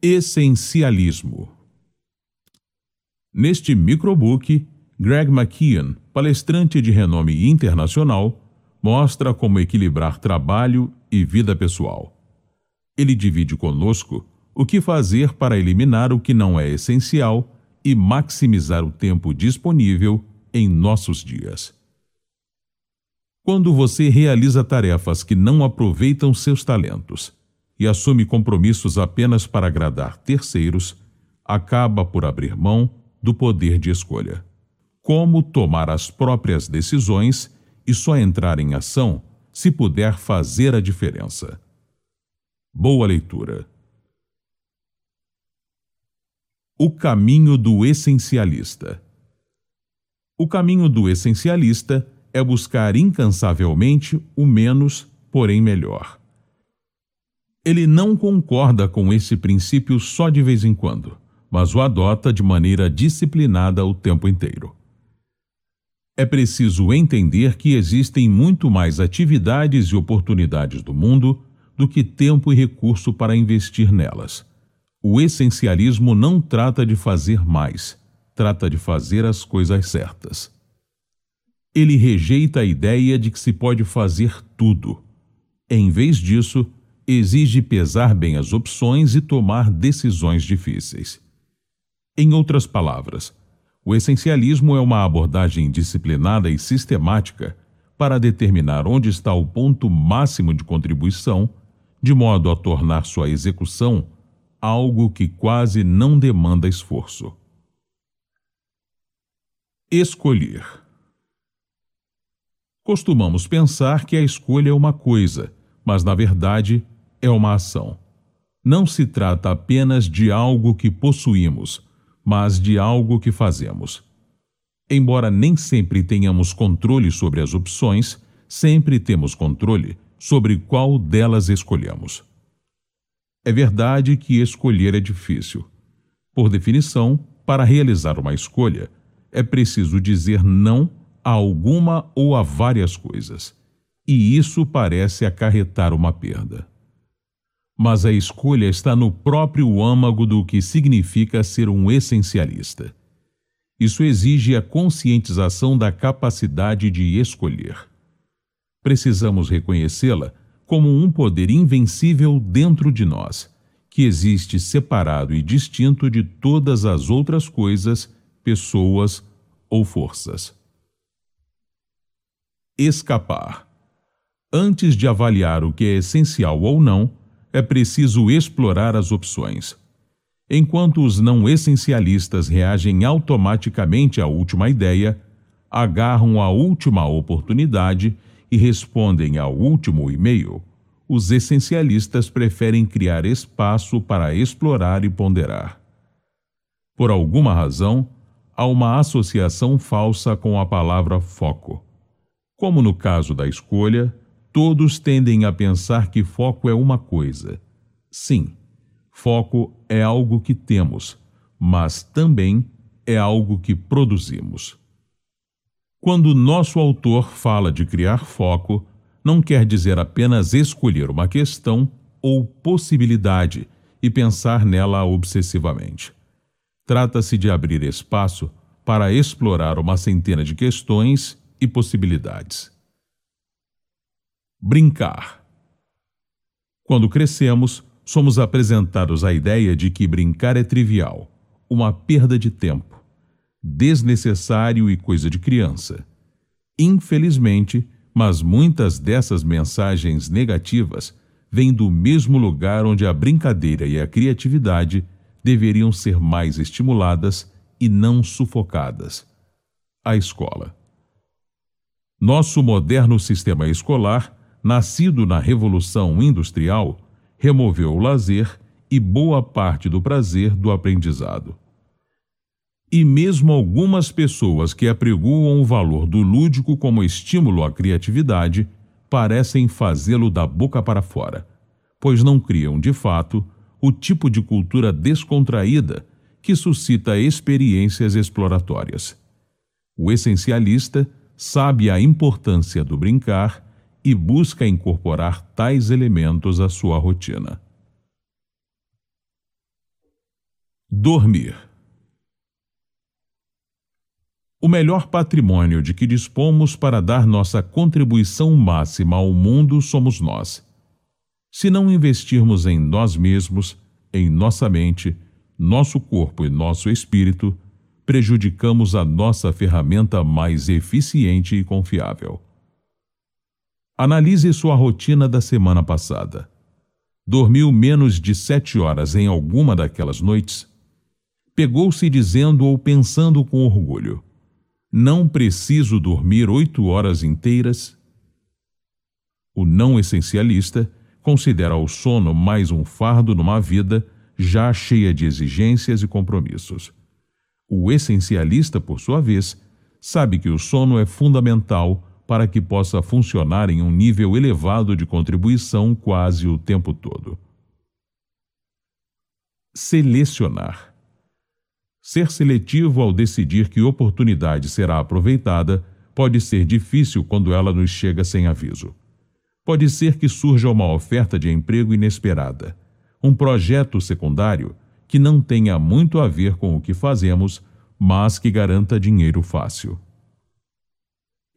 Essencialismo. Neste microbook, Greg McKeon, palestrante de renome internacional, mostra como equilibrar trabalho e vida pessoal. Ele divide conosco o que fazer para eliminar o que não é essencial e maximizar o tempo disponível em nossos dias. Quando você realiza tarefas que não aproveitam seus talentos e assume compromissos apenas para agradar terceiros, acaba por abrir mão do poder de escolha. Como tomar as próprias decisões e só entrar em ação se puder fazer a diferença. Boa leitura. O caminho do essencialista. O caminho do essencialista é buscar incansavelmente o menos, porém melhor. Ele não concorda com esse princípio só de vez em quando, mas o adota de maneira disciplinada o tempo inteiro. É preciso entender que existem muito mais atividades e oportunidades do mundo do que tempo e recurso para investir nelas. O essencialismo não trata de fazer mais, trata de fazer as coisas certas ele rejeita a ideia de que se pode fazer tudo. Em vez disso, exige pesar bem as opções e tomar decisões difíceis. Em outras palavras, o essencialismo é uma abordagem disciplinada e sistemática para determinar onde está o ponto máximo de contribuição, de modo a tornar sua execução algo que quase não demanda esforço. Escolher. Costumamos pensar que a escolha é uma coisa, mas na verdade é uma ação. Não se trata apenas de algo que possuímos, mas de algo que fazemos. Embora nem sempre tenhamos controle sobre as opções, sempre temos controle sobre qual delas escolhemos. É verdade que escolher é difícil. Por definição, para realizar uma escolha, é preciso dizer não a alguma ou a várias coisas, e isso parece acarretar uma perda. Mas a escolha está no próprio âmago do que significa ser um essencialista. Isso exige a conscientização da capacidade de escolher. Precisamos reconhecê-la como um poder invencível dentro de nós, que existe separado e distinto de todas as outras coisas, pessoas ou forças escapar. Antes de avaliar o que é essencial ou não, é preciso explorar as opções. Enquanto os não essencialistas reagem automaticamente à última ideia, agarram a última oportunidade e respondem ao último e-mail, os essencialistas preferem criar espaço para explorar e ponderar. Por alguma razão, há uma associação falsa com a palavra foco. Como no caso da escolha, todos tendem a pensar que foco é uma coisa. Sim, foco é algo que temos, mas também é algo que produzimos. Quando nosso autor fala de criar foco, não quer dizer apenas escolher uma questão ou possibilidade e pensar nela obsessivamente. Trata-se de abrir espaço para explorar uma centena de questões e possibilidades. Brincar. Quando crescemos, somos apresentados à ideia de que brincar é trivial, uma perda de tempo, desnecessário e coisa de criança. Infelizmente, mas muitas dessas mensagens negativas vêm do mesmo lugar onde a brincadeira e a criatividade deveriam ser mais estimuladas e não sufocadas a escola. Nosso moderno sistema escolar, nascido na Revolução Industrial, removeu o lazer e boa parte do prazer do aprendizado. E mesmo algumas pessoas que apregoam o valor do lúdico como estímulo à criatividade parecem fazê-lo da boca para fora, pois não criam, de fato, o tipo de cultura descontraída que suscita experiências exploratórias. O essencialista sabe a importância do brincar e busca incorporar tais elementos à sua rotina. Dormir. O melhor patrimônio de que dispomos para dar nossa contribuição máxima ao mundo somos nós. Se não investirmos em nós mesmos, em nossa mente, nosso corpo e nosso espírito, prejudicamos a nossa ferramenta mais eficiente e confiável. Analise sua rotina da semana passada. Dormiu menos de sete horas em alguma daquelas noites? Pegou-se dizendo ou pensando com orgulho: Não preciso dormir oito horas inteiras? O não essencialista considera o sono mais um fardo numa vida já cheia de exigências e compromissos. O essencialista, por sua vez, sabe que o sono é fundamental para que possa funcionar em um nível elevado de contribuição quase o tempo todo. Selecionar. Ser seletivo ao decidir que oportunidade será aproveitada pode ser difícil quando ela nos chega sem aviso. Pode ser que surja uma oferta de emprego inesperada, um projeto secundário que não tenha muito a ver com o que fazemos, mas que garanta dinheiro fácil.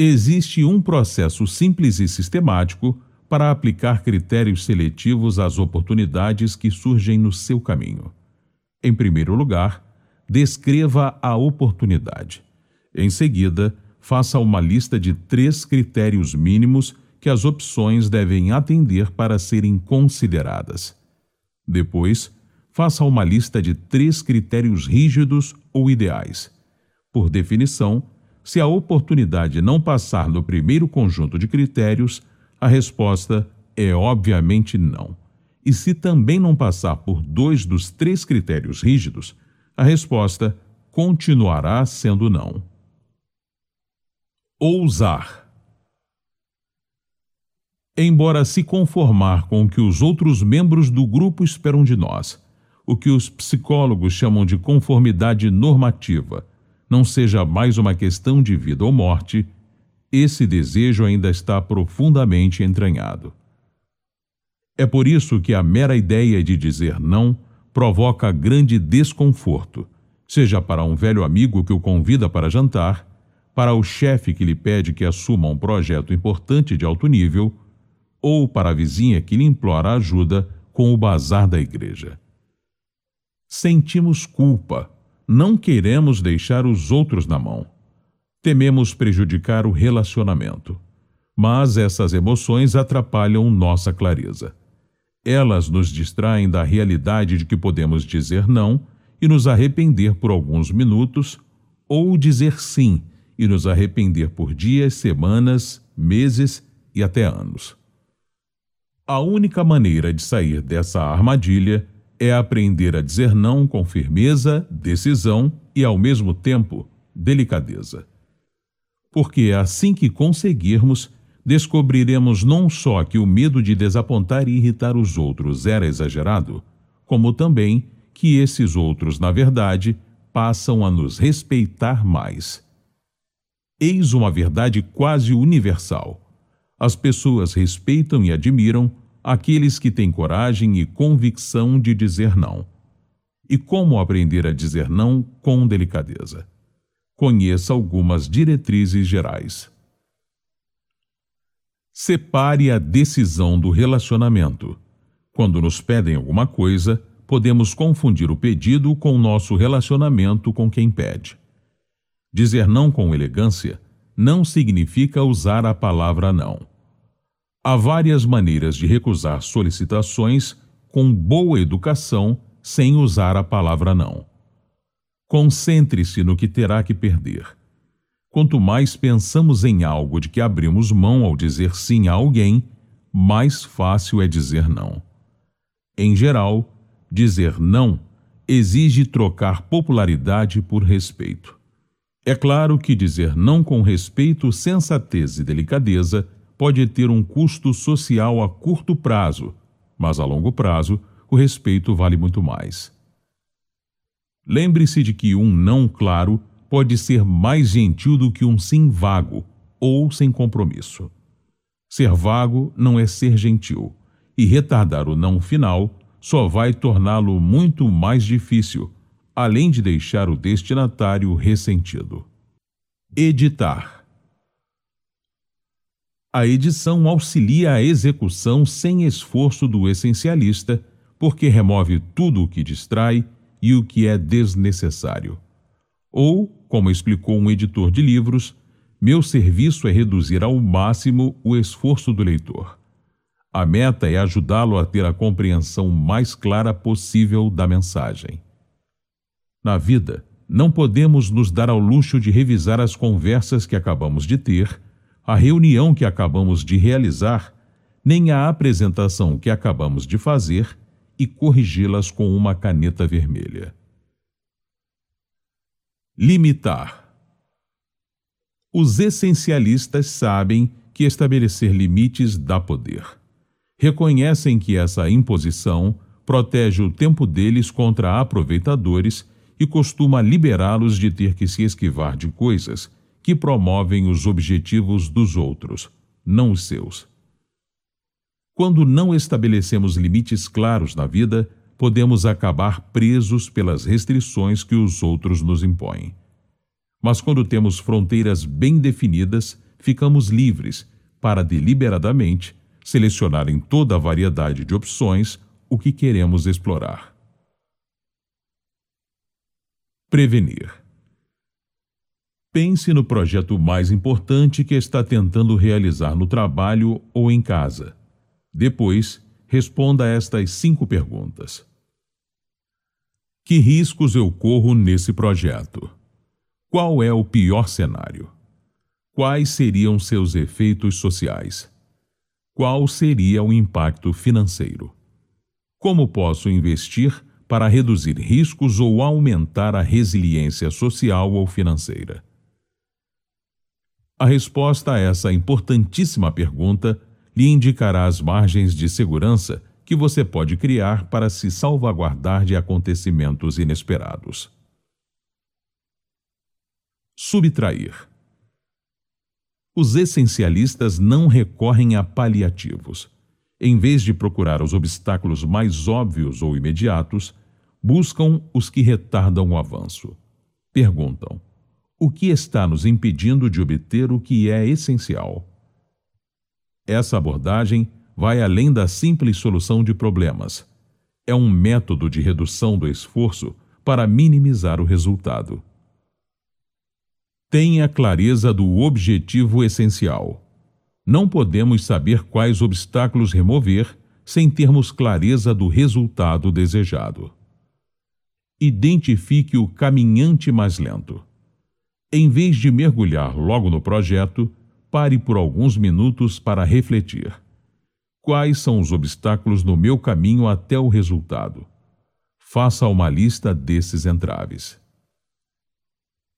Existe um processo simples e sistemático para aplicar critérios seletivos às oportunidades que surgem no seu caminho. Em primeiro lugar, descreva a oportunidade. Em seguida, faça uma lista de três critérios mínimos que as opções devem atender para serem consideradas. Depois, faça uma lista de três critérios rígidos ou ideais. Por definição, se a oportunidade não passar no primeiro conjunto de critérios, a resposta é obviamente não. E se também não passar por dois dos três critérios rígidos, a resposta continuará sendo não. Ousar. Embora se conformar com o que os outros membros do grupo esperam de nós, o que os psicólogos chamam de conformidade normativa, não seja mais uma questão de vida ou morte, esse desejo ainda está profundamente entranhado. É por isso que a mera ideia de dizer não provoca grande desconforto, seja para um velho amigo que o convida para jantar, para o chefe que lhe pede que assuma um projeto importante de alto nível, ou para a vizinha que lhe implora ajuda com o bazar da igreja sentimos culpa, não queremos deixar os outros na mão. Tememos prejudicar o relacionamento. Mas essas emoções atrapalham nossa clareza. Elas nos distraem da realidade de que podemos dizer não e nos arrepender por alguns minutos, ou dizer sim e nos arrepender por dias, semanas, meses e até anos. A única maneira de sair dessa armadilha é aprender a dizer não com firmeza, decisão e, ao mesmo tempo, delicadeza. Porque é assim que conseguirmos, descobriremos não só que o medo de desapontar e irritar os outros era exagerado, como também que esses outros, na verdade, passam a nos respeitar mais. Eis uma verdade quase universal. As pessoas respeitam e admiram aqueles que têm coragem e convicção de dizer não. E como aprender a dizer não com delicadeza? Conheça algumas diretrizes gerais. Separe a decisão do relacionamento. Quando nos pedem alguma coisa, podemos confundir o pedido com o nosso relacionamento com quem pede. Dizer não com elegância não significa usar a palavra não. Há várias maneiras de recusar solicitações com boa educação sem usar a palavra não. Concentre-se no que terá que perder. Quanto mais pensamos em algo de que abrimos mão ao dizer sim a alguém, mais fácil é dizer não. Em geral, dizer não exige trocar popularidade por respeito. É claro que dizer não com respeito, sensatez e delicadeza pode ter um custo social a curto prazo, mas a longo prazo o respeito vale muito mais. Lembre-se de que um não claro pode ser mais gentil do que um sim vago ou sem compromisso. Ser vago não é ser gentil, e retardar o não final só vai torná-lo muito mais difícil, além de deixar o destinatário ressentido. Editar. A edição auxilia a execução sem esforço do essencialista, porque remove tudo o que distrai e o que é desnecessário. Ou, como explicou um editor de livros, meu serviço é reduzir ao máximo o esforço do leitor. A meta é ajudá-lo a ter a compreensão mais clara possível da mensagem. Na vida, não podemos nos dar ao luxo de revisar as conversas que acabamos de ter, a reunião que acabamos de realizar, nem a apresentação que acabamos de fazer e corrigi-las com uma caneta vermelha. Limitar. Os essencialistas sabem que estabelecer limites dá poder. Reconhecem que essa imposição protege o tempo deles contra aproveitadores e costuma liberá-los de ter que se esquivar de coisas que promovem os objetivos dos outros, não os seus. Quando não estabelecemos limites claros na vida, podemos acabar presos pelas restrições que os outros nos impõem. Mas quando temos fronteiras bem definidas, ficamos livres para deliberadamente selecionar em toda a variedade de opções o que queremos explorar. Prevenir. Pense no projeto mais importante que está tentando realizar no trabalho ou em casa. Depois, responda estas cinco perguntas: Que riscos eu corro nesse projeto? Qual é o pior cenário? Quais seriam seus efeitos sociais? Qual seria o impacto financeiro? Como posso investir para reduzir riscos ou aumentar a resiliência social ou financeira? A resposta a essa importantíssima pergunta lhe indicará as margens de segurança que você pode criar para se salvaguardar de acontecimentos inesperados. Subtrair. Os essencialistas não recorrem a paliativos em vez de procurar os obstáculos mais óbvios ou imediatos, buscam os que retardam o avanço. Perguntam: o que está nos impedindo de obter o que é essencial? Essa abordagem vai além da simples solução de problemas. É um método de redução do esforço para minimizar o resultado. Tenha clareza do objetivo essencial. Não podemos saber quais obstáculos remover sem termos clareza do resultado desejado. Identifique o caminhante mais lento. Em vez de mergulhar logo no projeto, pare por alguns minutos para refletir. Quais são os obstáculos no meu caminho até o resultado? Faça uma lista desses entraves.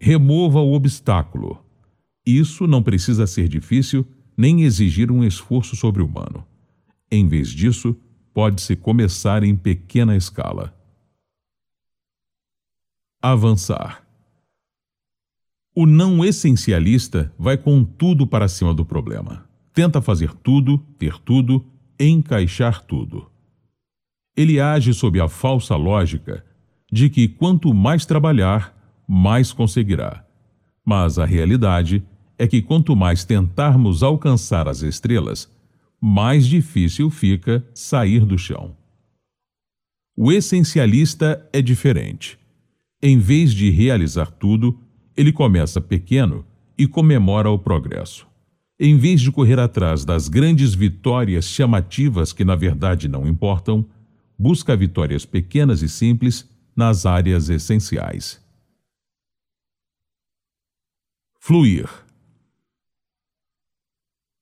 Remova o obstáculo. Isso não precisa ser difícil nem exigir um esforço sobre-humano. Em vez disso, pode-se começar em pequena escala. Avançar. O não essencialista vai com tudo para cima do problema. Tenta fazer tudo, ter tudo, encaixar tudo. Ele age sob a falsa lógica de que quanto mais trabalhar, mais conseguirá. Mas a realidade é que quanto mais tentarmos alcançar as estrelas, mais difícil fica sair do chão. O essencialista é diferente. Em vez de realizar tudo, ele começa pequeno e comemora o progresso. Em vez de correr atrás das grandes vitórias chamativas que na verdade não importam, busca vitórias pequenas e simples nas áreas essenciais. Fluir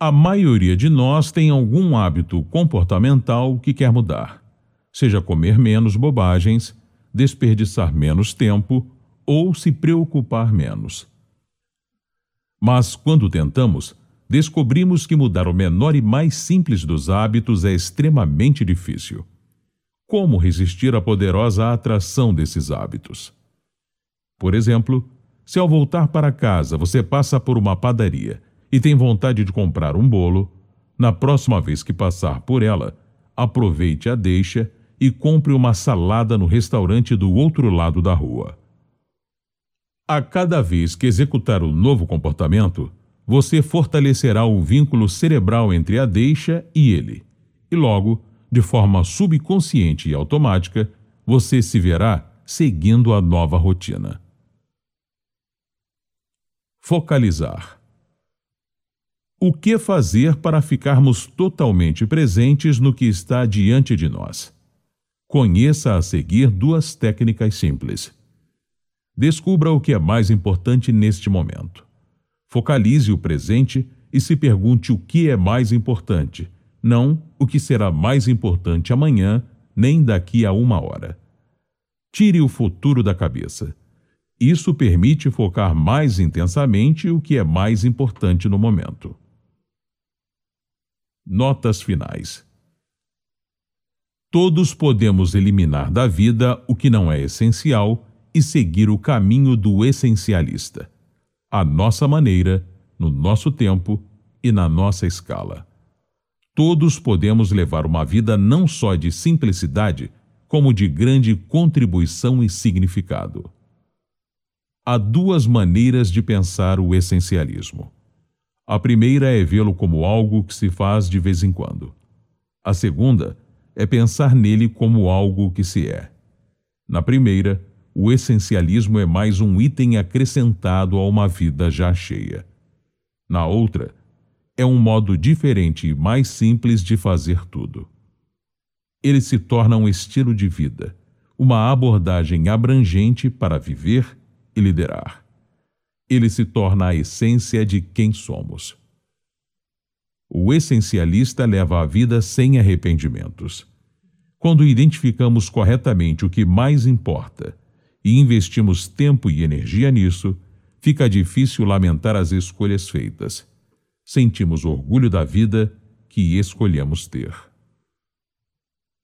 a maioria de nós tem algum hábito comportamental que quer mudar, seja comer menos bobagens, desperdiçar menos tempo ou se preocupar menos. Mas quando tentamos, descobrimos que mudar o menor e mais simples dos hábitos é extremamente difícil. Como resistir à poderosa atração desses hábitos? Por exemplo, se ao voltar para casa você passa por uma padaria e tem vontade de comprar um bolo, na próxima vez que passar por ela, aproveite a deixa e compre uma salada no restaurante do outro lado da rua. A cada vez que executar o novo comportamento, você fortalecerá o vínculo cerebral entre a deixa e ele, e logo, de forma subconsciente e automática, você se verá seguindo a nova rotina. Focalizar. O que fazer para ficarmos totalmente presentes no que está diante de nós? Conheça a seguir duas técnicas simples. Descubra o que é mais importante neste momento. Focalize o presente e se pergunte o que é mais importante, não o que será mais importante amanhã, nem daqui a uma hora. Tire o futuro da cabeça. Isso permite focar mais intensamente o que é mais importante no momento. Notas finais. Todos podemos eliminar da vida o que não é essencial e seguir o caminho do essencialista, à nossa maneira, no nosso tempo e na nossa escala. Todos podemos levar uma vida não só de simplicidade, como de grande contribuição e significado. Há duas maneiras de pensar o essencialismo. A primeira é vê-lo como algo que se faz de vez em quando. A segunda é pensar nele como algo que se é. Na primeira, o essencialismo é mais um item acrescentado a uma vida já cheia. Na outra, é um modo diferente e mais simples de fazer tudo. Ele se torna um estilo de vida, uma abordagem abrangente para viver e liderar. Ele se torna a essência de quem somos. O essencialista leva a vida sem arrependimentos. Quando identificamos corretamente o que mais importa e investimos tempo e energia nisso, fica difícil lamentar as escolhas feitas. Sentimos orgulho da vida que escolhemos ter.